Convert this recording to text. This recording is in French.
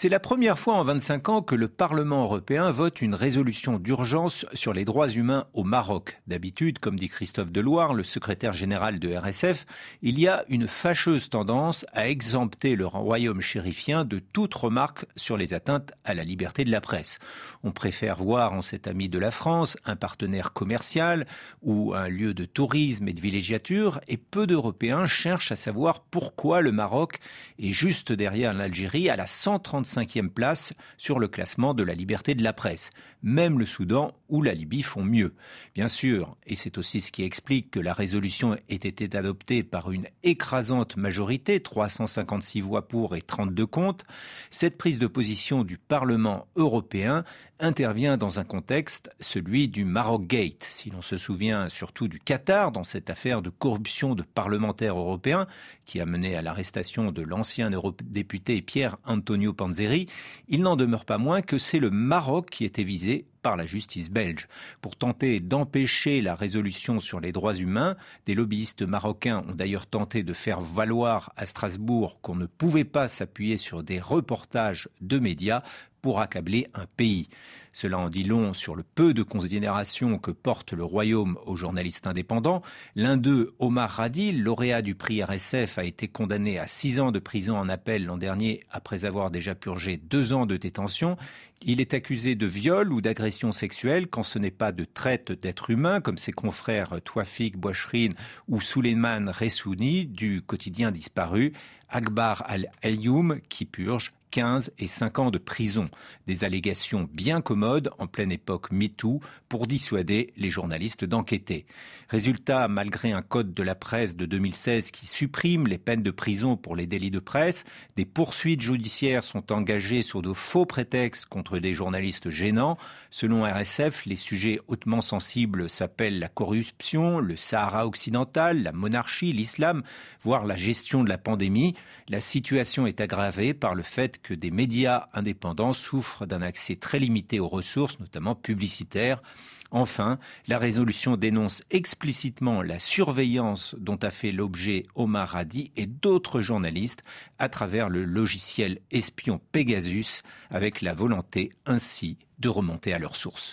C'est la première fois en 25 ans que le Parlement européen vote une résolution d'urgence sur les droits humains au Maroc. D'habitude, comme dit Christophe Deloire, le secrétaire général de RSF, il y a une fâcheuse tendance à exempter le royaume chérifien de toute remarque sur les atteintes à la liberté de la presse. On préfère voir en cet ami de la France un partenaire commercial ou un lieu de tourisme et de villégiature et peu d'Européens cherchent à savoir pourquoi le Maroc est juste derrière l'Algérie à la 135e place sur le classement de la liberté de la presse. Même le Soudan ou la Libye font mieux. Bien sûr, et c'est aussi ce qui explique que la résolution ait été adoptée par une écrasante majorité, 356 voix pour et 32 contre, cette prise de position du Parlement européen intervient dans un contexte, celui du Maroc Gate. Si l'on se souvient surtout du Qatar dans cette affaire de corruption de parlementaires européens qui a mené à l'arrestation de l'ancien eurodéputé Pierre Antonio Panzeri, il n'en demeure pas moins que c'est le Maroc qui était visé par la justice belge. Pour tenter d'empêcher la résolution sur les droits humains, des lobbyistes marocains ont d'ailleurs tenté de faire valoir à Strasbourg qu'on ne pouvait pas s'appuyer sur des reportages de médias pour accabler un pays. Cela en dit long sur le peu de considération que porte le royaume aux journalistes indépendants. L'un d'eux, Omar Radil, lauréat du prix RSF, a été condamné à six ans de prison en appel l'an dernier après avoir déjà purgé deux ans de détention. Il est accusé de viol ou d'agression sexuelle quand ce n'est pas de traite d'êtres humains, comme ses confrères Touafik Bouachrine ou Souleyman Ressouni du quotidien disparu, Akbar al-Ayoum qui purge 15 et 5 ans de prison. Des allégations bien commodes en pleine époque MeToo pour dissuader les journalistes d'enquêter. Résultat, malgré un code de la presse de 2016 qui supprime les peines de prison pour les délits de presse, des poursuites judiciaires sont engagées sur de faux prétextes contre des journalistes gênants. Selon RSF, les sujets hautement sensibles s'appellent la corruption, le Sahara occidental, la monarchie, l'islam, voire la gestion de la pandémie. La situation est aggravée par le que des médias indépendants souffrent d'un accès très limité aux ressources, notamment publicitaires. Enfin, la résolution dénonce explicitement la surveillance dont a fait l'objet Omar Hadi et d'autres journalistes à travers le logiciel espion Pegasus, avec la volonté ainsi de remonter à leurs sources.